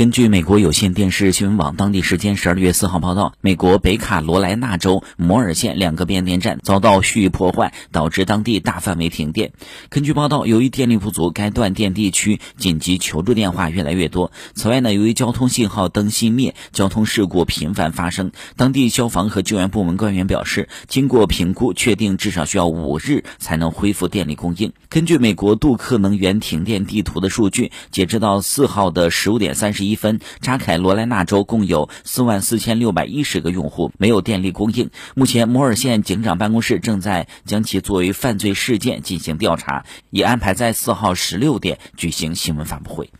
根据美国有线电视新闻网当地时间十二月四号报道，美国北卡罗来纳州摩尔县两个变电站遭到蓄意破坏，导致当地大范围停电。根据报道，由于电力不足，该断电地区紧急求助电话越来越多。此外呢，由于交通信号灯熄灭，交通事故频繁发生。当地消防和救援部门官员表示，经过评估，确定至少需要五日才能恢复电力供应。根据美国杜克能源停电地图的数据，截止到四号的十五点三十一。一分，扎凯罗莱纳州共有四万四千六百一十个用户没有电力供应。目前，摩尔县警长办公室正在将其作为犯罪事件进行调查，已安排在四号十六点举行新闻发布会。